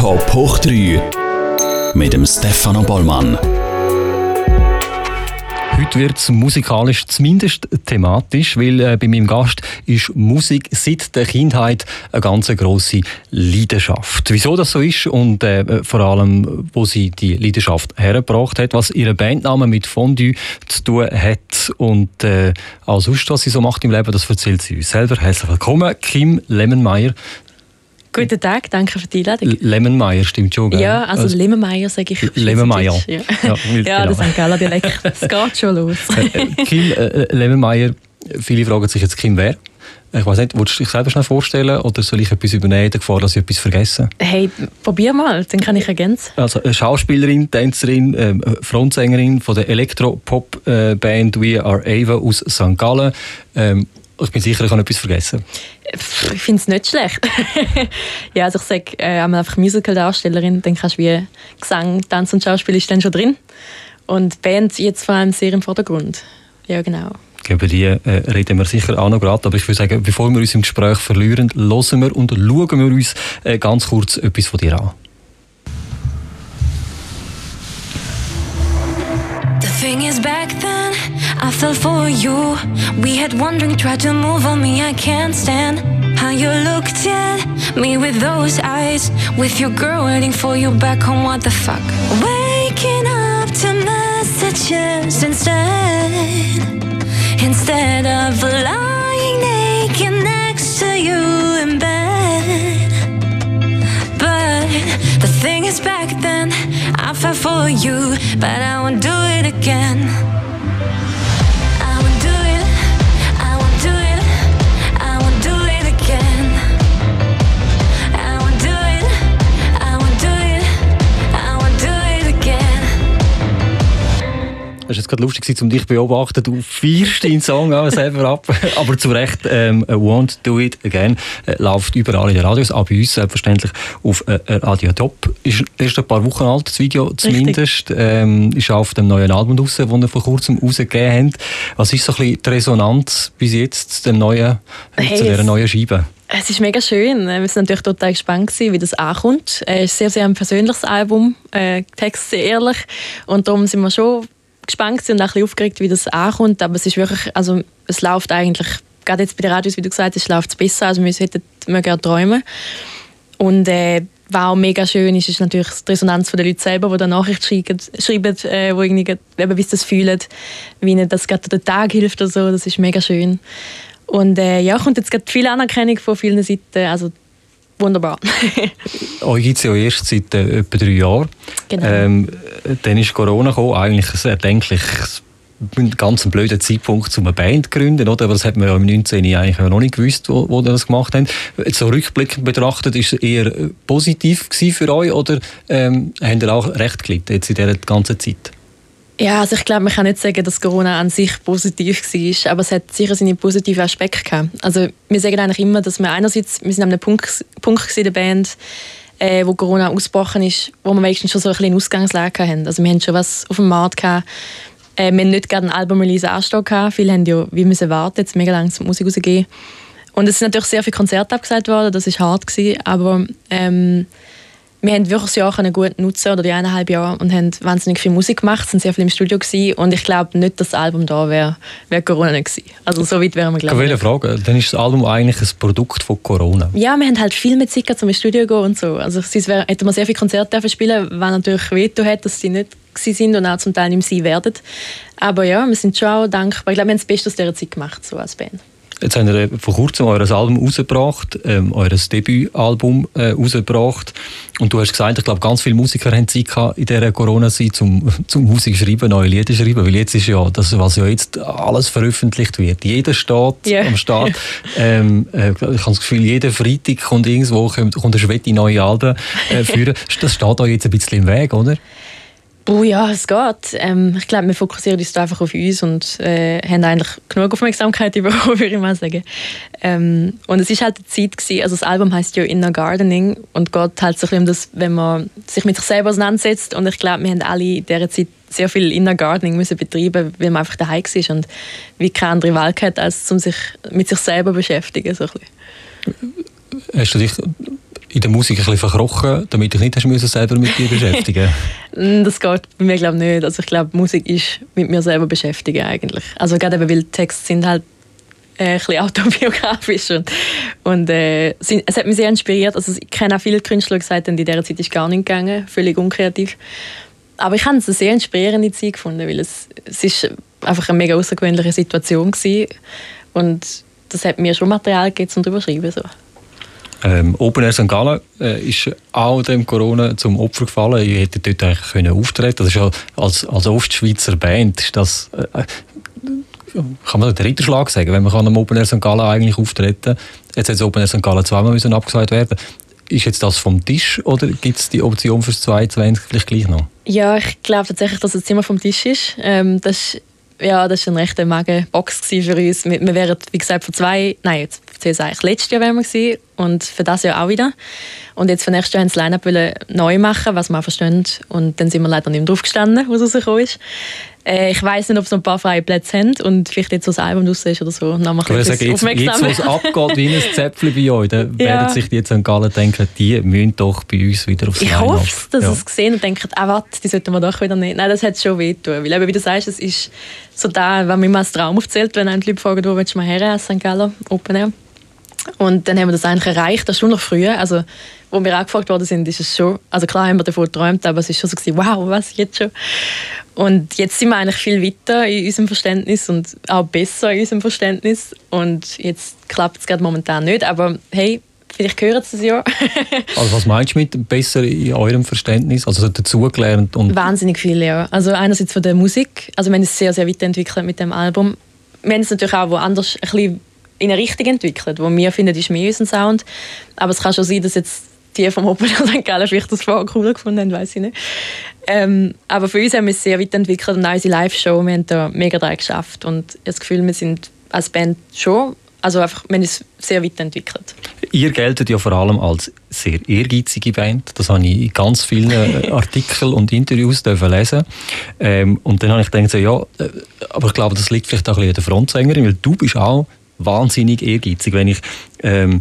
Top hoch 3 mit dem Stefano Bollmann. Heute wird es musikalisch zumindest thematisch, weil äh, bei meinem Gast ist Musik seit der Kindheit eine ganz grosse Leidenschaft. Wieso das so ist und äh, vor allem, wo sie die Leidenschaft hergebracht hat, was ihre Bandname mit Fondue zu tun hat und äh, auch sonst, was sie so macht im Leben, das erzählt sie uns selber. Herzlich willkommen, Kim Lemmenmeier. Guten Tag, danke für die Einladung. Lemmenmeier, stimmt schon, gell? Ja, also, also Lemmenmeier sage ich. Lemmenmeier. Ja, ja, ja genau. das ist ein Dialekt. Es geht schon los. Äh, äh, Kim äh, Lemmenmeier, viele fragen sich jetzt, Kim wer? Ich weiß nicht, willst du dich selber schnell vorstellen oder soll ich etwas übernehmen, in der Gefahr, dass ich etwas vergesse? Hey, probier mal, dann kann ich ergänzen. Also Schauspielerin, Tänzerin, äh, Frontsängerin von der Elektropop-Band We Are Ava aus St. Gallen. Ähm, ich bin sicher, ich habe etwas vergessen. Ich finde es nicht schlecht. ja, also ich sage äh, einfach Musical-Darstellerin, dann kannst du wie Gesang, Tanz und Schauspiel ist dann schon drin. Und Band jetzt vor allem sehr im Vordergrund. Ja, genau. Über die äh, reden wir sicher auch noch gerade, aber ich würde sagen, bevor wir uns im Gespräch verlieren, hören wir und schauen wir uns äh, ganz kurz etwas von dir an. Thing is back then I fell for you. We had wandering, tried to move on me. I can't stand how you looked at me with those eyes. With your girl waiting for you back home. What the fuck? Waking up to messages instead. Instead of lying naked next to you in bed. But the thing is, back then I fell for you, but I won't do again. Es war gerade lustig, um dich zu beobachten. Du feierst deinen Song auch selber ab, aber zu Recht ähm, «Won't Do It Again» äh, läuft überall in den Radios, auch bei uns selbstverständlich auf äh, Radio Top. Ist erst ein paar Wochen alt, das Video zumindest. Ähm, ist auf dem neuen Album raus, das ihr vor kurzem rausgegeben habt. Was ist so ein bisschen die Resonanz bis jetzt zu, dem neuen, äh, hey, zu dieser neuen Scheibe? Es ist mega schön. Wir sind natürlich total gespannt, wie das ankommt. Es ist sehr, sehr ein persönliches Album, äh, Text sehr ehrlich. Und darum sind wir schon gespannt und auch ein aufgeregt, wie das ankommt. Aber es ist wirklich, also es läuft eigentlich, gerade jetzt bei den Radios, wie du gesagt hast, läuft es besser, als wir hätten mögen träumen. Und äh, was auch mega schön ist, ist natürlich die Resonanz der Leute selber, die dann Nachrichten schreiben, äh, wo irgendwie, eben, wie sie das fühlen, wie ihnen das gerade den Tag hilft oder so. Das ist mega schön. Und äh, ja, kommt jetzt gerade viel Anerkennung von vielen Seiten. Also wunderbar. Euch gibt es ja erst seit äh, etwa drei Jahren. Genau. Ähm, dann ist Corona gekommen, eigentlich ein erdenkliches ein ganz blöder Zeitpunkt, um eine Band zu gründen, oder? Aber das hat man ja im 19. eigentlich noch nicht gewusst, wo, wo das gemacht haben. So rückblickend betrachtet, ist es eher positiv für euch oder ähm, habt ihr auch recht gelitten jetzt in dieser ganzen Zeit? Ja, also ich glaube, man kann nicht sagen, dass Corona an sich positiv war, aber es hat sicher seine positiven Aspekte gehabt. Also wir sagen eigentlich immer, dass wir einerseits, wir sind an einem Punkt, Punkt in der Band, äh, wo Corona ausgebrochen ist, wo wir meistens schon so ein bisschen Ausgangslage hatten. Also wir haben schon was auf dem Markt gehabt. Äh, wir haben nicht gerade einen Album-Release anstehen gehabt. Viele haben ja wie müssen warten, jetzt mega lange zum Musik rausgehen. Und es sind natürlich sehr viele Konzerte abgesagt worden, das war hart, gewesen, aber ähm, wir haben wirklich das Jahr gut nutzen oder die eineinhalb Jahre und haben wahnsinnig viel Musik gemacht, sind sehr viel im Studio gewesen, und ich glaube nicht, dass das Album da wäre, wäre Corona nicht gewesen. Also so weit wären wir glaube ich. Frage, dann ist das Album eigentlich ein Produkt von Corona? Ja, wir haben halt viel mit Zeit zum Studio gehen und so. Also sonst wär, hätten wir sehr viele Konzerte spielen, was natürlich veto hat, dass sie nicht sind und auch zum Teil nicht sein werden. Aber ja, wir sind schon auch dankbar. Ich glaube, wir haben das Beste aus dieser Zeit gemacht, so als Band. Jetzt habt ihr vor kurzem euer Album rausgebracht, ähm, euer Debütalbum äh, rausgebracht. Und du hast gesagt, ich glaube, ganz viele Musiker haben Zeit gehabt in dieser Corona-Zeit zum, zum Musik schreiben, neue Lieder schreiben. Weil jetzt ist ja das, was ja jetzt alles veröffentlicht wird. Jeder steht yeah. am Start. Ähm, äh, ich habe das Gefühl, jeden Freitag kommt irgendwo kommt, kommt eine Schwette neue Alben äh, führen. das steht euch jetzt ein bisschen im Weg, oder? Oh ja, es geht. Ähm, ich glaube, wir fokussieren uns da einfach auf uns und äh, haben eigentlich genug Aufmerksamkeit bekommen, würde ich mal sagen. Ähm, und es ist halt eine Zeit gewesen, also das Album heißt ja Inner Gardening und geht halt so ein bisschen um das, wenn man sich mit sich selber auseinandersetzt und ich glaube, wir haben alle in dieser Zeit sehr viel Inner Gardening müssen betreiben, weil man einfach daheim war und wie keine andere Wahl hat, als um sich mit sich selber zu beschäftigen. So Hast du dich in der Musik ein bisschen verkrochen, damit ich nicht hast selber mit dir beschäftigen Das geht bei mir glaube nicht. Also ich glaube, Musik ist mit mir selber beschäftigen eigentlich. Also gerade eben, weil Texte sind halt äh, ein bisschen autobiografisch und, und äh, es hat mich sehr inspiriert. Also ich kenne auch viele Künstler, die gesagt haben, in dieser Zeit ist gar nicht gegangen, völlig unkreativ. Aber ich habe es eine sehr inspirierende Zeit gefunden, weil es, es ist einfach eine mega außergewöhnliche Situation war. und das hat mir schon Material gegeben, um darüber zu schreiben. So. Ähm, Open Air St. Gallen äh, ist auch dem Corona zum Opfer gefallen. Ihr hättet dort eigentlich können auftreten Das ist ja als, als Ostschweizer Band ist das, äh, kann man den Ritterschlag sagen, wenn man am Open Air St. Gallen eigentlich auftreten Jetzt hat das Open Air St. Gallen zweimal müssen abgesagt werden. Ist jetzt das vom Tisch oder gibt es die Option fürs 2020 vielleicht gleich noch? Ja, ich glaube tatsächlich, dass es immer vom Tisch ist. Ähm, das ist ja, das war eine rechte Magenbox für uns. Wir, wären, wie gesagt, vor zwei, nein, jetzt eigentlich letztes Jahr wären wir gewesen, und für das Jahr auch wieder. Und jetzt für nächstes Jahr haben sie das Line-Up neu machen, was wir auch verstehen. Und dann sind wir leider nicht mehr drauf gestanden, was rausgekommen ist. Äh, ich weiß nicht, ob sie noch ein paar freie Plätze haben und vielleicht jetzt so ein Album raus ist oder so. Dann ich würde sagen, jetzt, jetzt wo es abgeht wie ein Zäpfchen bei euch, dann ja. werden sich die jetzt an Gallen denken, die müssen doch bei uns wieder aufs Ich hoffe, dass ja. sie es gesehen und denken, ah, warte, die sollten wir doch wieder nicht. Nein, das hat schon wehtun. Weil eben, wie du sagst, es ist so da, wenn man mir als Traum aufzählt, wenn einen die Leute fragen, wo willst du mal her, St. Gallen, Open Air. Und dann haben wir das eigentlich erreicht, das ist schon noch früher. Also, wo wir angefragt worden sind, ist es schon, also klar haben wir davon geträumt, aber es ist schon so gewesen, wow, was, jetzt schon? Und jetzt sind wir eigentlich viel weiter in unserem Verständnis und auch besser in unserem Verständnis. Und jetzt klappt es gerade momentan nicht, aber hey, vielleicht hören Sie es ja. also was meinst du mit besser in eurem Verständnis? Also dazugelernt? Und Wahnsinnig viel, ja. Also einerseits von der Musik, also wir haben es sehr, sehr weiterentwickelt mit dem Album. Wir haben es natürlich auch woanders ein bisschen in eine Richtung entwickelt, wo wir finden, ist mehr unser Sound. Aber es kann schon sein, dass jetzt die vom Open St. Gallen vielleicht das vorher cooler gefunden haben, weiß ich nicht. Ähm, aber für uns haben wir es sehr weiterentwickelt und auch unsere Live-Show, wir haben da mega dran geschafft und ich habe das Gefühl, wir sind als Band schon, also einfach, wir haben es sehr weiterentwickelt. Ihr geltet ja vor allem als sehr ehrgeizige Band. Das habe ich in ganz vielen äh, Artikeln und Interviews lesen ähm, Und dann habe ich gedacht, so, ja, äh, aber ich glaube, das liegt vielleicht auch ein bisschen an der Frontsängerin, weil du bist auch wahnsinnig ehrgeizig. Wenn ich ähm,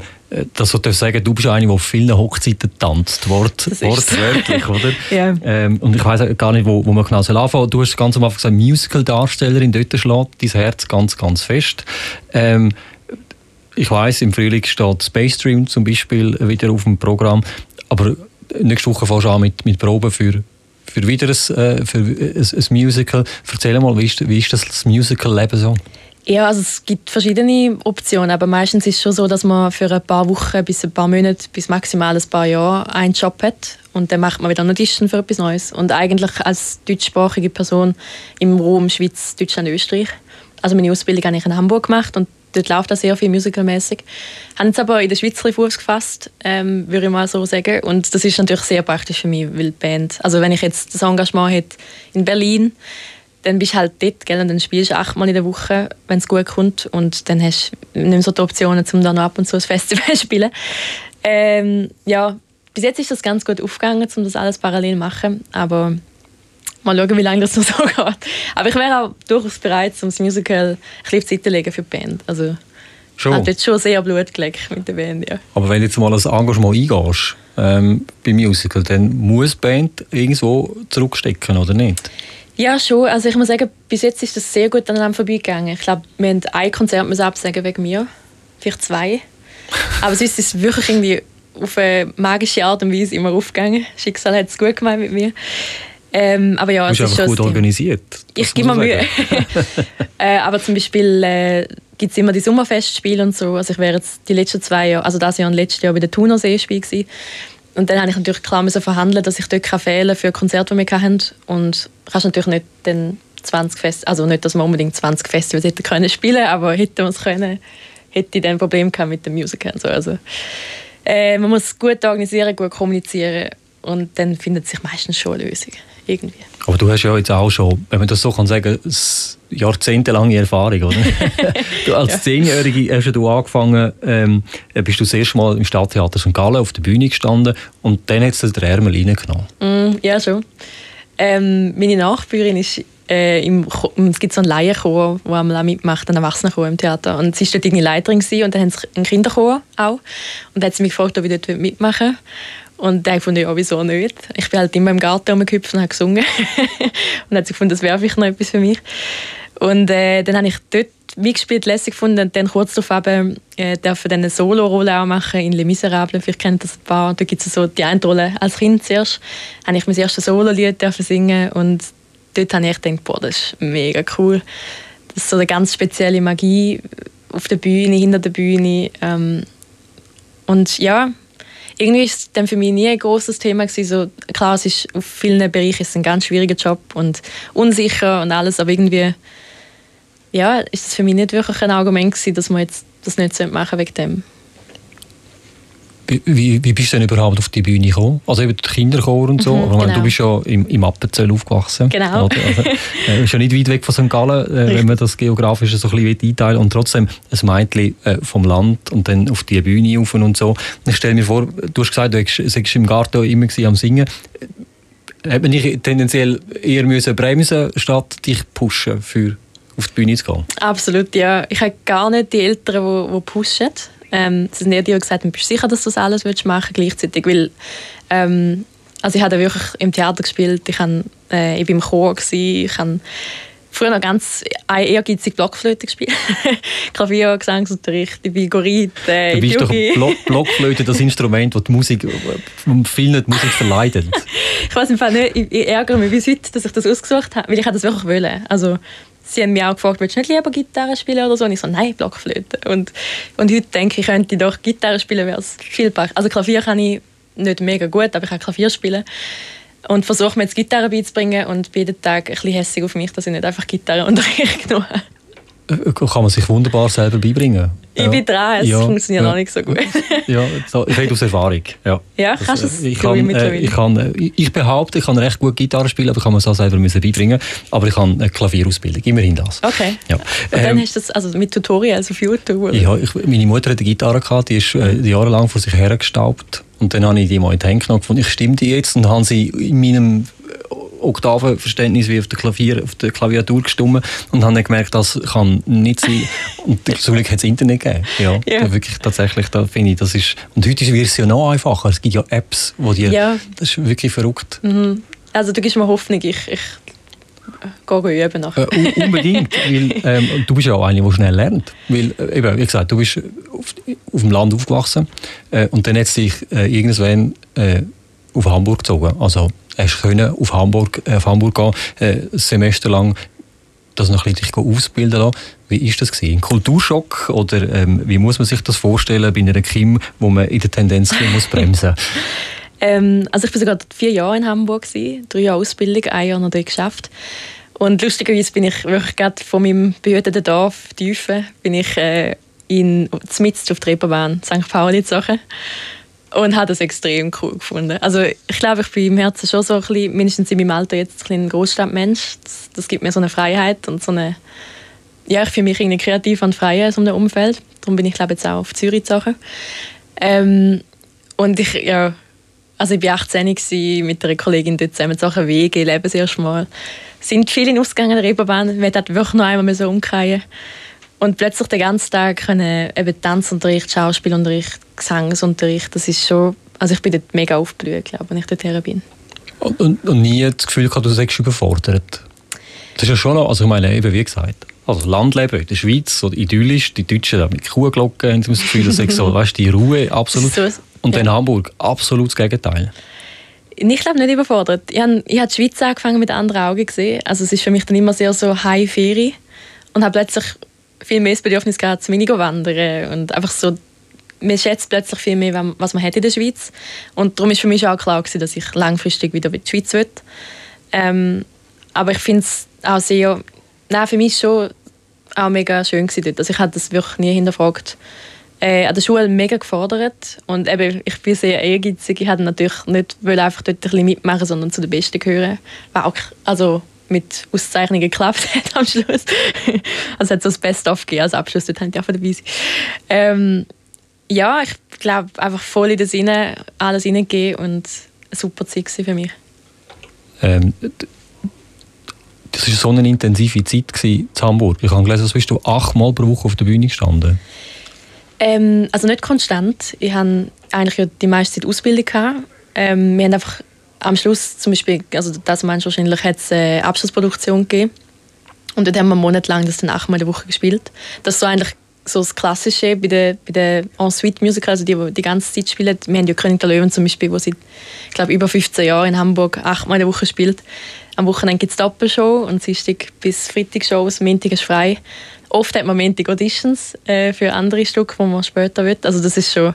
das so sagen, du bist eine, die auf vielen Hochzeiten tanzt, Wort, wortwörtlich, so. oder? ja. Ähm, und ich weiß gar nicht, wo, wo man genau anfangen soll. Du hast ganz am Anfang gesagt, Musical-Darstellerin, dort schlägt dein Herz ganz, ganz fest. Ähm, ich weiß, im Frühling steht Space Stream zum Beispiel wieder auf dem Programm, aber nächste Woche fährst du an mit, mit Proben für für wieder ein, äh, für ein, ein Musical. Erzähl mal, wie ist, wie ist das Musical-Leben so? Ja, also es gibt verschiedene Optionen, aber meistens ist es schon so, dass man für ein paar Wochen bis ein paar Monate bis maximal ein paar Jahre einen Job hat und dann macht man wieder Audition für etwas Neues. Und eigentlich als deutschsprachige Person im Raum Schweiz, Deutschland, Österreich. Also meine Ausbildung habe ich in Hamburg gemacht und dort läuft auch sehr viel musicalmäßig. Habe jetzt aber in der Schweiz Fuß gefasst, ähm, würde ich mal so sagen. Und das ist natürlich sehr praktisch für mich, weil die Band, also wenn ich jetzt das Engagement hätte in Berlin, dann bist du halt dort, gell, und dann spielst du achtmal in der Woche, wenn es gut kommt und dann hast du nicht mehr so die Optionen, um dann noch ab und zu ein Festival zu spielen. Ähm, ja, bis jetzt ist das ganz gut aufgegangen, um das alles parallel zu machen, aber mal schauen, wie lange das noch so geht. Aber ich wäre auch durchaus bereit, um das Musical ein bisschen Zeit zu legen für die Band. Also, schon. hat jetzt schon sehr Blut gelegt mit der Band, ja. Aber wenn du jetzt mal ein Engagement eingehst ähm, beim Musical, dann muss die Band irgendwo zurückstecken, oder nicht? Ja, schon. Also ich muss sagen, bis jetzt ist das sehr gut aneinander vorbeigegangen. Ich glaube, wir haben ein Konzert müssen absagen wegen mir. Vielleicht zwei. Aber sonst ist es wirklich irgendwie auf eine magische Art und Weise immer aufgegangen. Schicksal hat es gut gemeint mit mir. Ähm, aber ja, du bist einfach gut organisiert. Ich gebe mir Mühe. äh, aber zum Beispiel äh, gibt es immer die Sommerfestspiele und so. Also ich wäre jetzt die letzten zwei Jahre, also das Jahr und letztes Jahr bei der Thunersee-Spiel gewesen. Und dann habe ich natürlich klar müssen verhandeln, dass ich dort fehlen für Konzerte, die wir hatten. Und kannst natürlich nicht den 20 Fest, also nicht, dass wir unbedingt 20 Festivals hätten können spielen, aber hätten wir es können, hätte ich dann ein Problem gehabt mit dem Musical. So. Also, äh, man muss gut organisieren, gut kommunizieren und dann findet sich meistens schon eine Lösung irgendwie. Aber du hast ja jetzt auch schon, wenn man das so kann sagen, jahrzehntelange Erfahrung, oder? du, als Zehnjährige hast du angefangen, ähm, bist du das erste Mal im Stadttheater St. Gallen auf der Bühne gestanden und dann hat es den Ärmel reingenommen. Mm, ja, schon. Ähm, meine Nachbarin ist äh, im, es gibt so einen Laienchor, der einmal mitmacht, einen Erwachsenenchor im Theater. Und sie war dort irgendwie Leiterin gewesen, und dann haben sie einen Kinderchor auch. Und dann hat sie mich gefragt, ob ich dort mitmachen will. Und dann fand ich, ja, wieso nicht? Ich bin halt immer im Garten rumgehüpft und habe gesungen. und dann hat sie gefunden, das wäre vielleicht noch etwas für mich. Und äh, dann habe ich dort mitgespielt, lässig gefunden und dann kurz darauf eben, äh, dürfen eine Solo-Rolle auch machen in Les Miserables. Vielleicht kennt das ein paar. Da gibt es so die eine Rolle. Als Kind zuerst habe ich mein erstes Solo-Lied singen und dort habe ich gedacht, boah, das ist mega cool. Das ist so eine ganz spezielle Magie auf der Bühne, hinter der Bühne. Ähm, und ja, irgendwie ist es dann für mich nie ein großes Thema gewesen. So, klar, es ist auf vielen Bereichen ist ein ganz schwieriger Job und unsicher und alles, aber irgendwie ja, ist das für mich nicht wirklich ein Argument gewesen, dass man jetzt das nicht machen wegen dem. Wie, wie bist du denn überhaupt auf die Bühne gekommen? Also eben der Kinderchor und so, mhm, aber genau. du bist ja im, im Appenzell aufgewachsen. Genau. Oder? Also, äh, ist ja nicht weit weg von St. Gallen, äh, wenn man das geografisch so ein bisschen einteilen und trotzdem ein Mädchen äh, vom Land und dann auf die Bühne rauf und so. Ich stelle mir vor, du hast gesagt, du warst im Garten immer am Singen. Hätte man dich tendenziell eher müssen bremsen statt dich pushen für auf die Bühne zu gehen? Absolut, ja. Ich habe gar nicht die Eltern, die, die pushen. Ähm, sie sind eher die, die gesagt haben, bist du sicher, dass du das alles willst machen gleichzeitig? Weil, ähm, also ich habe wirklich im Theater gespielt, ich, habe, äh, ich war im Chor, gewesen, ich habe früher noch ganz ehrgeizig Blockflöte gespielt. Klavier, Gesangsunterricht, ich bin Gorit, äh, Du bist doch Block Blockflöte das Instrument, das die Musik, vielen die Musik verleidet. ich weiß nicht, ich, ich ärgere mich bis heute, dass ich das ausgesucht habe, weil ich das wirklich wollen. Also sie haben mich auch gefragt, willst du nicht lieber Gitarre spielen oder so? Und ich so, nein, Blockflöte. Und, und heute denke ich, könnte ich doch Gitarre spielen, wäre es viel besser. Also Klavier kann ich nicht mega gut, aber ich kann Klavier spielen. Und versuche mir jetzt Gitarre beizubringen und bin jeden Tag ein bisschen hässlich auf mich, dass ich nicht einfach Gitarreunterricht genommen habe. Äh, kann man sich wunderbar selber beibringen. Ich ja. bin dran, es ja. funktioniert ja. noch nicht so gut. ja, so, ich rede aus Erfahrung. Ja, ja das, kannst du es äh, ich, kann, äh, ich, kann, äh, ich behaupte, ich kann recht gut Gitarre spielen, aber ich kann mir das selber müssen beibringen. Aber ich habe eine Klavierausbildung, immerhin das. Okay. Ja. Und dann ähm, hast du das also mit Tutorials auf YouTube? Ja, ich, meine Mutter hat eine Gitarre gehabt, die ist äh, jahrelang vor sich hergestaubt. Und dann habe ich die mal in die Hände genommen und ich stimme die jetzt und habe sie in meinem Oktavenverständnis wie auf der, Klavier, auf der Klaviatur gestimmt und habe dann gemerkt, das kann nicht sein. und zum Glück hat es Internet gegeben. Ja, ja. wirklich tatsächlich, da finde ich, das ist... Und heute wird es ja noch einfacher. Es gibt ja Apps, wo die... Ja. Das ist wirklich verrückt. Mhm. Also du gibst mir Hoffnung, ich, ich gehe üben nachher. Äh, unbedingt, weil ähm, du bist ja auch eine, die schnell lernt. Weil, äh, eben, wie gesagt, du bist auf, auf dem Land aufgewachsen äh, und dann hat es dich äh, irgendwann äh, auf Hamburg gezogen. Also hast können auf Hamburg, äh, auf Hamburg gehen, äh, ein Semester lang das noch ein bisschen ausbilden lassen. Wie war das gewesen? Ein Kulturschock oder ähm, wie muss man sich das vorstellen bei einer Kim, wo man in der Tendenz muss bremsen? ähm, also ich war sogar vier Jahre in Hamburg gewesen, drei Jahre Ausbildung, ein Jahr noch dort geschafft. Und lustigerweise bin ich wirklich gerade von meinem behüteten Dorf Tiefen bin ich äh, in Zmitz auf der Reeperbahn St. Pauli gezogen und habe das extrem cool gefunden. Also ich glaube, ich bin im Herzen schon so ein bisschen, mindestens in meinem Alter jetzt ein, Großstadtmensch. Das, das, gibt mir so eine Freiheit und so eine, ja, ich fühle mich irgendwie kreativ und frei in so einem Umfeld. Darum bin ich glaube jetzt auch auf Zürich gezogen. Ähm, und ich, ja, also ich war 18 mit einer Kollegin dort zusammen zu Wege, leben das erste Mal. Sind viele in Ausgängen der Reeperbahn, wir hätten wirklich noch einmal so umkehren und plötzlich den ganzen Tag können eben Tanzunterricht, Schauspielunterricht, Gesangsunterricht, das ist schon, also ich bin dort mega aufgeblüht, glaube ich, wenn ich dort bin. Und, und, und nie das Gefühl gehabt, du seist überfordert? Das ist ja schon noch, also ich meine, eben wie gesagt, also Landleben in der Schweiz, so idyllisch, die Deutschen mit Kuhglocken haben das Gefühl, das ist so, weißt, die Ruhe, absolut. So, und ja. dann Hamburg, absolut das Gegenteil. Ich glaube nicht überfordert. Ich habe, ich habe die Schweiz angefangen mit anderen Augen gesehen. Also es ist für mich dann immer sehr so high Ferie und habe plötzlich viel mehr das Bedürfnis gehabt, zu weniger wandern und einfach so man schätzt plötzlich viel mehr, was man hat in der Schweiz. Und darum ist für mich auch klar gewesen, dass ich langfristig wieder in die Schweiz will. Ähm, aber ich finde es auch sehr, nein, für mich schon auch mega schön gewesen dort. Also ich habe das wirklich nie hinterfragt. Äh, an der Schule mega gefordert und eben, ich bin sehr ehrgeizig. Ich wollte natürlich nicht einfach dort ein bisschen mitmachen, sondern zu den Besten gehören. War auch, also mit Auszeichnungen geklappt hat am Schluss. also hat so das Best-of gegeben als Abschluss, dort haben die auch dabei sein. Ähm, ja, ich glaube, einfach voll in den Sinne alles reingegeben und eine super Zeit für mich. Ähm, das war so eine intensive Zeit in Hamburg. Ich habe gelesen, dass bist du achtmal pro Woche auf der Bühne gestanden. Ähm, also nicht konstant. Ich hatte eigentlich ja die meiste Zeit Ausbildung. Gehabt. Ähm, wir haben einfach am Schluss zum Beispiel, also das meinst du wahrscheinlich, hat es eine Abschlussproduktion gegeben. Und dort haben wir monatelang das dann achtmal in der Woche gespielt. Das ist so eigentlich so das Klassische bei den, bei den Ensuite-Musiker, also die, die die ganze Zeit spielen. Wir haben ja König der Löwen zum Beispiel, der seit glaube über 15 Jahren in Hamburg achtmal in der Woche spielt. Am Wochenende gibt es Doppelshow und Dienstag bis Freitag Shows, Montag ist frei. Oft hat man Montag Auditions äh, für andere Stücke, die man später wird. Also das ist schon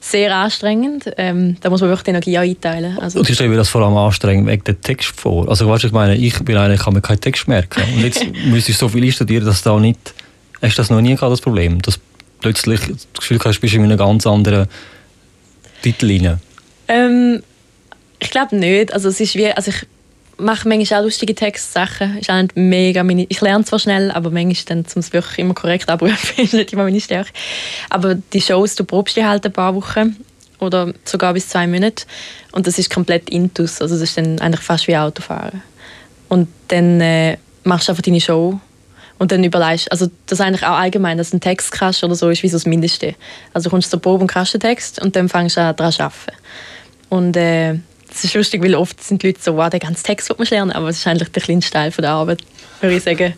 sehr anstrengend. Ähm, da muss man wirklich die Energie einteilen. Also, und ich stelle mir das vor allem anstrengend wegen dem Text vor. Also weißt, ich meine, ich bin einer, ich kann mir keinen Text merken. Und jetzt müsste ich so viel studieren, dass da nicht... Hast du das noch nie gehabt, das Problem? Dass plötzlich das Gefühl hast, du bist in einem ganz anderen Titel rein? Ähm, ich glaube nicht. Also es ist wie... Also ich mache manchmal auch lustige Textsachen. Ist auch nicht mega meine, ich lerne zwar schnell, aber manchmal dann, um es wirklich immer korrekt abrufen, ist nicht immer meine Stärke. Aber die Shows, du probst die halt ein paar Wochen oder sogar bis zwei Monate und das ist komplett intus. Also das ist dann eigentlich fast wie Autofahren. Und dann äh, machst du einfach deine Show und dann überlegst, also das ist eigentlich auch allgemein, dass ein Text kannst oder so ist wie so das Mindeste. Also du kommst zur Probe und kannst den Text und dann fängst du an daran zu arbeiten. Und äh, das ist lustig, weil oft sind die Leute so, wow, den ganzen Text wird man lernen, aber es ist eigentlich der kleinste Teil von der Arbeit, würde ich sagen.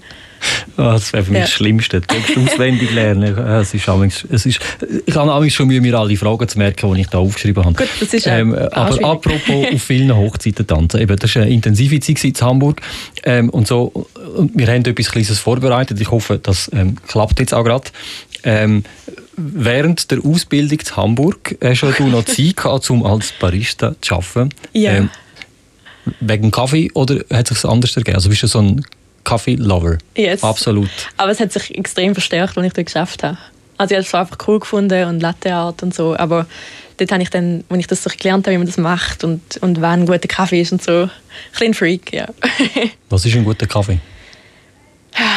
Oh, das wäre für mich ja. das Schlimmste. Text auswendig lernen. Es ist, es ist, ich habe schon Mühe, mir alle Fragen zu merken, die ich da aufgeschrieben habe. Gut, das ist ähm, Aber apropos auf vielen Hochzeiten tanzen. Eben, das war eine intensive Zeit in Hamburg. Ähm, und, so, und wir haben etwas Kleines vorbereitet. Ich hoffe, das ähm, klappt jetzt auch gerade. Ähm, während der Ausbildung in Hamburg hast du noch Zeit gehabt, um als Barista zu arbeiten. Ja. Ähm, wegen Kaffee oder hat es sich anders ergeben? Also bist du so ein Kaffee-Lover? Yes. Absolut. Aber es hat sich extrem verstärkt, als ich das geschafft habe. Also ich habe es einfach cool gefunden und Latte Art und so, aber dort habe ich dann, als ich das so gelernt habe, wie man das macht und, und wann ein guter Kaffee ist und so, ein bisschen Freak, ja. Was ist ein guter Kaffee?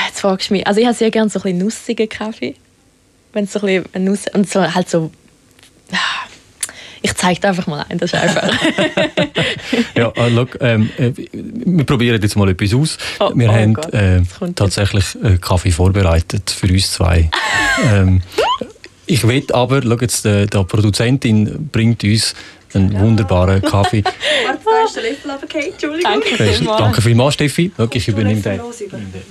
Jetzt fragst du mich. Also ich habe sehr gerne so ein bisschen nussigen Kaffee wenn es so ein bisschen und so halt so ich zeige dir einfach mal ein, das ist einfach. ja, uh, look, ähm, äh, wir probieren jetzt mal etwas aus. Oh, wir oh haben äh, tatsächlich äh, Kaffee vorbereitet für uns zwei. ähm, ich will aber, schau jetzt, äh, die Produzentin bringt uns einen wunderbaren Kaffee. Warte, da ist der Löffel runtergefallen. Entschuldigung. Danke vielmals. Danke vielmals, Steffi. Ich übernehme den.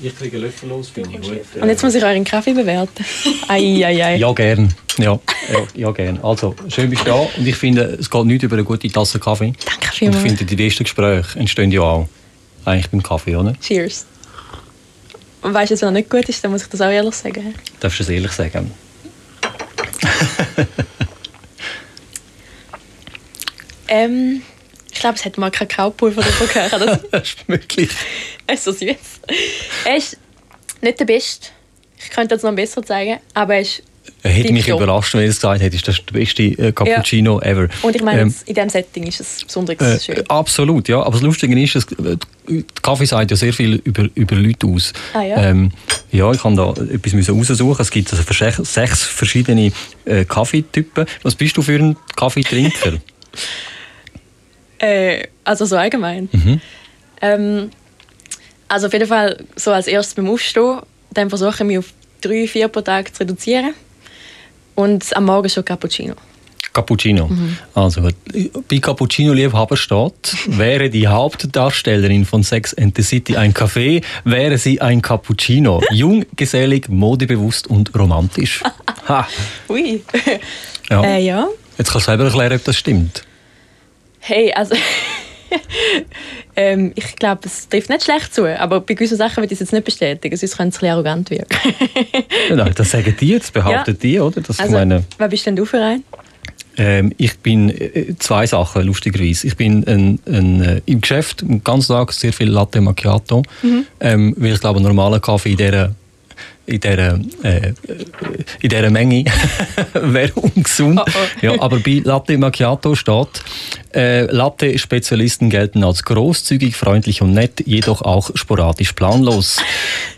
Ich kriege einen Löffel los, finde ich gut. Und jetzt muss ich euren Kaffee bewerten. Ei, ei, ei. Ja, gern. Ja, ja, ja, gern. Also, schön bist du da. Und ich finde, es geht nicht über eine gute Tasse Kaffee. Danke Und vielmals. ich finde, die besten Gespräche entstehen ja auch eigentlich beim Kaffee, oder? Cheers. Und weißt du, was noch nicht gut ist, dann muss ich das auch ehrlich sagen. Darfst du es ehrlich sagen? Ähm, ich glaube, es hat mal Kakaopulver davon gehört. Das ist möglich. ist so süß. Er ist nicht der Beste. Ich könnte jetzt noch besser zeigen, aber er ist Er hätte mich Tipptopp. überrascht, wenn er es gesagt hätte, das ist der beste äh, Cappuccino ever. Und ich meine, Ähm, in diesem Setting ist es besonders Äh, schön. absolut, ja. Aber das Lustige ist, dass, äh, Kaffee sagt ja sehr viel über, über Leute aus. Ah, ja? Ähm, ja, ich habe da etwas müssen raussuchen. Es gibt also sechs verschiedene äh, Kaffeetypen. Was bist du für ein Kaffeetrinker? Äh, also so allgemein. Mhm. Ähm, also auf jeden Fall so als erstes beim Aufstehen, dann versuche ich mich auf drei, vier pro Tag zu reduzieren. Und am Morgen schon Cappuccino. Cappuccino. Mhm. Also, bei Cappuccino-Liebhaber steht, wäre die Hauptdarstellerin von Sex and the City ein Kaffee, wäre sie ein Cappuccino. Jung, gesellig, modebewusst und romantisch. Ha. Ui. Ja. Äh, ja. Jetzt kannst du selber erklären, ob das stimmt. Hey, also. ähm, ich glaube, es trifft nicht schlecht zu, aber bei gewissen Sachen würde ich es jetzt nicht bestätigen, sonst könnte es ein arrogant wirken. Nein, das sagen die, das behaupten die, oder? Das, Also, meine, was bist denn du für ein? ähm, ich bin äh, zwei Sachen, lustigerweise. Ich bin ein, ein, äh, im Geschäft den ganzen Tag sehr viel Latte Macchiato, Mhm. ähm, weil ich glaube, ein normaler Kaffee in dieser in dieser, äh, in dieser Menge wäre ungesund. Oh, oh. Ja, aber bei Latte Macchiato steht, Äh, Latte-Spezialisten gelten als großzügig, freundlich und nett, jedoch auch sporadisch planlos.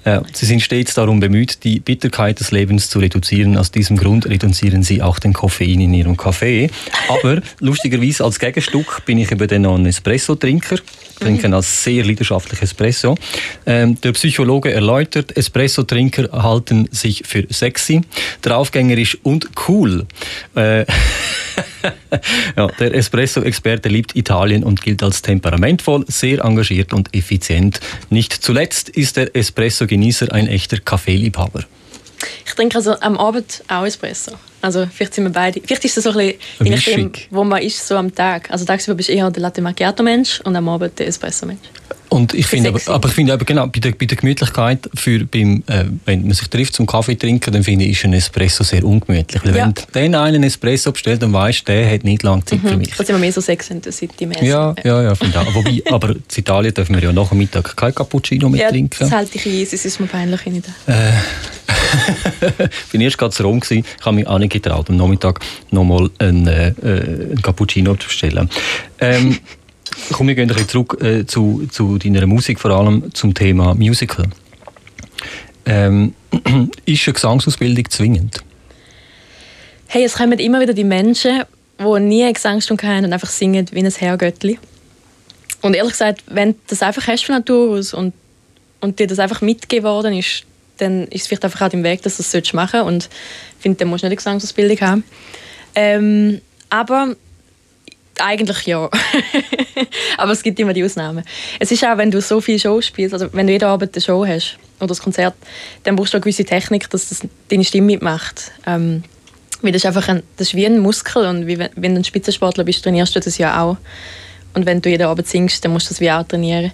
Äh, sie sind stets darum bemüht, die Bitterkeit des Lebens zu reduzieren. Aus diesem Grund reduzieren sie auch den Koffein in ihrem Kaffee. Aber lustigerweise als Gegenstück bin ich eben dann noch ein Espresso-Trinker. Ich trinke einen sehr leidenschaftlich Espresso. Ähm, der Psychologe erläutert, Espresso-Trinker halten sich für sexy, draufgängerisch und cool. Äh, ja, der Espresso-Experte liebt Italien und gilt als temperamentvoll, sehr engagiert und effizient. Nicht zuletzt ist der Espresso-Genießer ein echter Kaffeeliebhaber. Ich trinke also am Abend auch Espresso. Also vielleicht sind wir beide. Vielleicht ist das so ein bisschen, nachdem, wo man ist, so am Tag. Also tagsüber bist du eher der Latte Macchiato-Mensch und am Abend der Espresso-Mensch. Und ich finde, aber, aber ich finde eben genau, bei der, bei der Gemütlichkeit, für beim, äh, wenn man sich trifft zum Kaffee trinken, dann finde ich, ist ein Espresso sehr ungemütlich. Weil Ja. wenn du den einen Espresso bestellt, dann weißt du, der hat nicht lange Zeit für mich. Da sind wir mehr so Sex and the City mäßig. Ja, ja, ja, finde ich. Wobei, aber in Italien dürfen wir ja nach dem Mittag kein Cappuccino mehr Ja, trinken. das halte ich ein, es ist mir peinlich nicht. Ich bin erst gerade zu Rom gewesen. Ich habe mich auch nicht getraut, am Nachmittag nochmal einen, äh, äh, einen Cappuccino zu bestellen. Ähm, komm, wir gehen ein zurück äh, zu, zu deiner Musik, vor allem zum Thema Musical. Ähm, ist eine Gesangsausbildung zwingend? Hey, es kommen immer wieder die Menschen, die nie eine Gesangsstunde haben und einfach singen wie ein Herrgöttli. Und ehrlich gesagt, wenn du das einfach hast von Natur aus und, und dir das einfach mitgegeben worden ist, dann ist es vielleicht einfach auch dein Weg, dass du das machen solltest. Und ich finde, dann musst du nicht eine Gesangsausbildung haben. Ähm, aber eigentlich ja. aber es gibt immer die Ausnahmen. Es ist auch, wenn du so viele Shows spielst, also wenn du jeden Abend eine Show hast oder das Konzert, dann brauchst du eine gewisse Technik, dass das deine Stimme mitmacht. Ähm, weil das ist einfach ein, das ist wie ein Muskel und wie, wenn, du ein Spitzensportler bist, trainierst du das ja auch. Und wenn du jeden Abend singst, dann musst du das wie auch trainieren.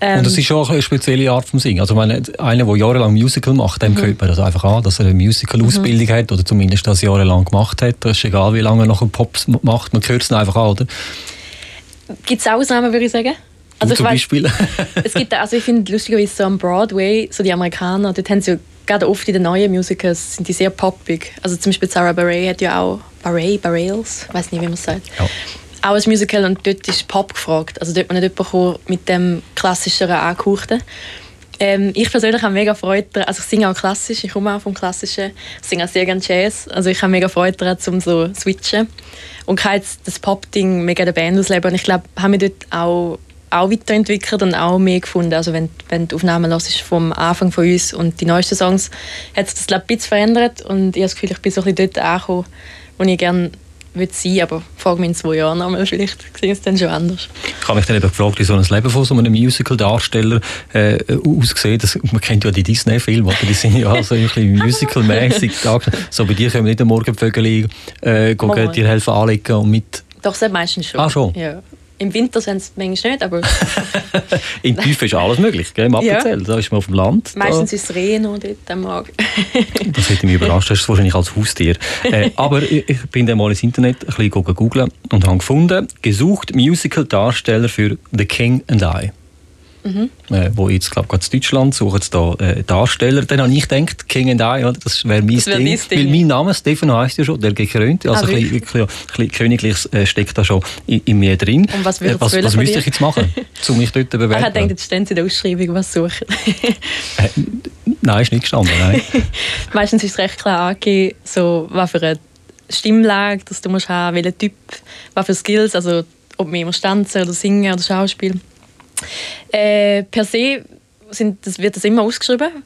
Ähm, Und das ist schon eine spezielle Art vom Singen. Also meine, einer, der jahrelang Musical macht, dem hört man das einfach an, dass er eine Musical-Ausbildung hat oder zumindest das jahrelang gemacht hat. Das ist egal, wie lange er noch einen Pops macht, man hört es einfach an, oder? Gibt es Ausnahmen, würde ich sagen? Du ich zum weiss- Beispiel. es gibt, also ich finde lustigerweise so am Broadway, so die Amerikaner, dort haben sie ja gerade oft in den neuen Musicals sind die sehr poppig. Also zum Beispiel Sarah Bareilles hat ja auch Bareilles, Bareilles, ich weiß nicht, wie man es sagt. Ja. Auch ein Musical und dort ist Pop gefragt. Also dort man nicht jemanden mit dem klassischeren Angehauchten. Ähm, ich persönlich habe mega Freude also ich singe auch klassisch, ich komme auch vom Klassischen, ich singe auch sehr gerne Jazz, also ich habe mega Freude daran, um so switchen. Und kann jetzt das Pop-Ding mega der Band ausleben. Und ich glaube, habe mich dort auch, auch weiterentwickelt und auch mehr gefunden, also wenn, wenn die Aufnahmen hörst vom Anfang von uns und die neuesten Songs, hat sich das glaube ich ein bisschen verändert. Und ich habe das Gefühl, ich bin so ein bisschen dort angekommen, wo ich gerne will sein, aber frage mich in zwei Jahren nochmal, vielleicht sehe ich es dann schon anders. Ich habe mich dann eben gefragt, wie so ein Leben von so einem Musical-Darsteller äh, aussieht. Das, man kennt ja die Disney-Filme, die sind ja so ein bisschen musical-mäßig. So bei dir können wir nicht am Morgen Vögel äh, gehen, dir helfen anlegen und mit Doch, das meistens schon. Ah, schon? Ja. Im Winter sind es manchmal nicht, aber in Tiefe ist alles möglich, gell? im Ja. Appenzell. Da ist man auf dem Land. Da, meistens ist es Reh noch dort am Morgen. das hätte mich überrascht, das ist wahrscheinlich als Haustier. Äh, aber ich, ich bin dann mal ins Internet ein bisschen googeln und habe gefunden, gesucht Musical-Darsteller für The King and I. Mhm. Äh, wo jetzt, glaube ich, in Deutschland suchen sie da äh, Darsteller. Dann habe ich gedacht, King and I, das wäre mein wär Ding. Ding. Weil mein Name Stefan heisst ja schon, der Gekrönte. Also Ah, ein bisschen, bisschen Königliches äh, steckt da schon in, in mir drin. Und was äh, was, was müsste ich jetzt machen, um mich dort zu Ich habe gedacht, bewerben? jetzt stehen sie in der Ausschreibung, was suchen. Äh, nein, ist nicht gestanden. Nein. Meistens ist es recht klar angegeben, so, was für eine Stimmlage dass du musst haben, welchen Typ, was für Skills, also ob mehr musst tanzen oder singen oder Schauspiel. Äh, per se sind, das wird das immer ausgeschrieben.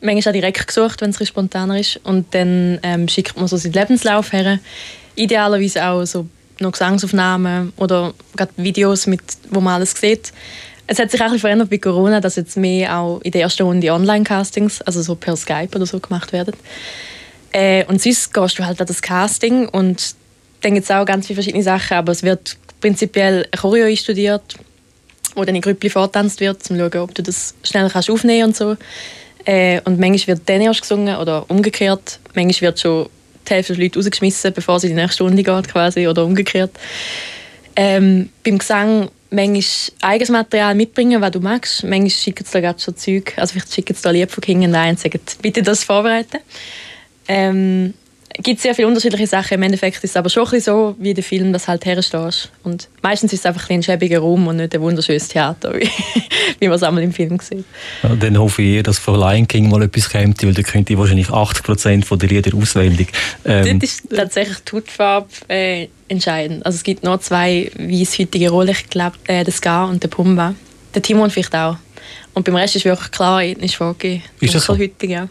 Manchmal auch direkt gesucht, wenn es spontaner ist. Und dann ähm, schickt man so seinen Lebenslauf her. Idealerweise auch so noch Gesangsaufnahmen oder Videos, mit, wo man alles sieht. Es hat sich auch ein verändert bei Corona, dass jetzt mehr auch in der ersten Runde Online-Castings, also so per Skype oder so gemacht werden. Äh, und sonst gehst du halt an das Casting und dann gibt es auch ganz viele verschiedene Sachen, aber es wird prinzipiell Choreo einstudiert, wo dann in Grüppli vortanzt wird, um zu schauen, ob du das schnell kannst aufnehmen und so. Äh, und manchmal wird dann erst gesungen oder umgekehrt. Manchmal wird schon die Hälfte der Leute rausgeschmissen, bevor sie in die nächste Runde geht quasi, oder umgekehrt. Ähm, beim Gesang manchmal eigenes Material mitbringen, was du magst. Manchmal schicken sie dir schon Zeug. Also vielleicht schicken sie dir ein Lied von King and I und sagen, bitte das vorbereiten. Ähm, gibt sehr viele unterschiedliche Sachen. Im Endeffekt ist es aber schon ein so, wie der Film das halt herstehst. Und meistens ist es einfach ein schäbiger Raum und nicht ein wunderschönes Theater, wie, wie man es einmal im Film sieht. Ja, dann hoffe ich, dass von Lion King mal etwas kommt, weil da könnte ich wahrscheinlich 80% der Lieder auswendig. Ähm, Dort ist tatsächlich die Hautfarbe äh, entscheidend. Also es gibt noch zwei weißhütige Rollen, ich glaube, äh, der Ska und der Pumba. Der Timon vielleicht auch. Und beim Rest ist wirklich klar ethnisch vorgegeben. Ist das so? Heutig, ja.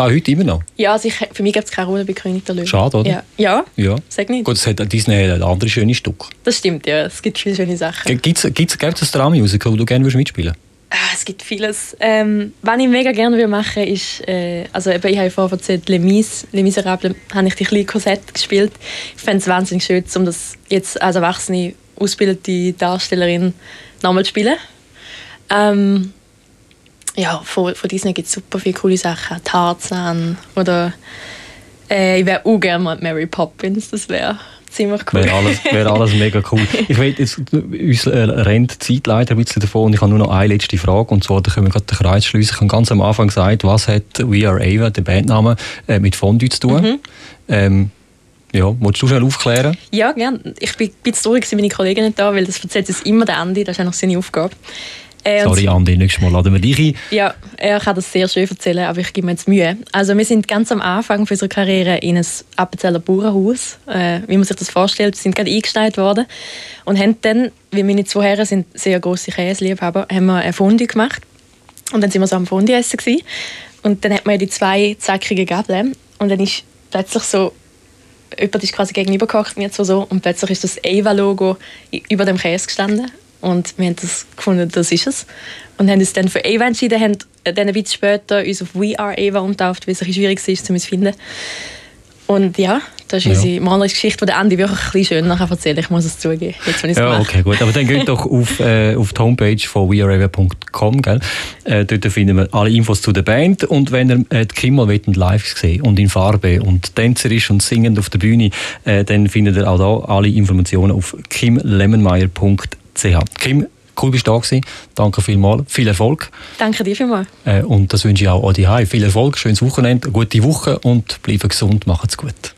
Ah, heute immer noch? Ja, also ich, für mich gibt es keine Rolle bei König der Löwen. Schade, oder? Ja, ja, ja. sag nicht. Gut, es hat Disney hat andere schöne Stücke. Das stimmt, ja. Es gibt viele schöne Sachen. Gibt es ein Drama-Musical, das du gerne mitspielen? Ah, es gibt vieles. Ähm, was ich mega gerne machen würde, ist, äh, also eben, ich habe vorher erzählt, Les Mis, Les Miserables, habe ich die kleine Korsett gespielt. Ich fände es wahnsinnig schön, um das jetzt als erwachsene, ausgebildete Darstellerin nochmal zu spielen. Ähm, ja, von, von Disney gibt es super viele coole Sachen. Tarzan oder äh, ich wäre auch gerne mal Mary Poppins, das wäre ziemlich cool. Wäre alles, wär alles mega cool. Ich weiß, jetzt, uns äh, rennt die Zeit leider ein bisschen davon und ich habe nur noch eine letzte Frage und zwar, da können wir gerade den Kreis schließen. Ich habe ganz am Anfang gesagt, was hat We Are Ava, der Bandname, äh, mit Fondue zu tun? Mhm. Ähm, ja, willst du schnell aufklären? Ja, gerne. Ich bin ein bisschen traurig, meine Kollegen nicht da, weil das erzählt uns immer der Andi, das ist einfach seine Aufgabe. Äh, Sorry, Andi, nächstes Mal laden wir dich ein. Ja, er kann das sehr schön erzählen, aber ich gebe mir jetzt Mühe. Also wir sind ganz am Anfang unserer Karriere in ein Appenzeller Bauernhaus, äh, wie man sich das vorstellt. Wir sind gerade eingestellt worden und haben dann, wie meine zwei Herren sind sehr grosse Käseliebhaber, haben wir ein Fondue gemacht. Und dann sind wir so am Fondue essen gewesen. Und dann hat man die zwei zackigen Gabeln und dann ist plötzlich so jemand ist quasi gegenüber gekocht mir so und plötzlich ist das Ava-Logo über dem Käse gestanden und wir haben das gefunden, das ist es. Und haben uns dann für Ava entschieden, haben dann ein bisschen später uns auf We Are Ava umtauft, weil es ein schwierig ist, um uns zu finden. Und ja, das ist ja. unsere malerische Geschichte, die Andi wirklich ein bisschen schöner erzählen Ich muss es zugeben, jetzt, wenn ich es Ja, okay, gut. Aber dann geht doch auf, äh, auf die Homepage von weareava.com. Äh, dort finden wir alle Infos zu der Band. Und wenn ihr äh, Kim mal live sehen und in Farbe und tänzerisch und singend auf der Bühne, äh, dann findet ihr auch da alle Informationen auf kimlemonmeyer.ch ch. Kim, cool bist du da gewesen. Danke vielmals. Viel Erfolg. Danke dir vielmals. Äh, und das wünsche ich auch Hai. Viel Erfolg, schönes Wochenende, gute Woche und bleibe gesund, macht's gut.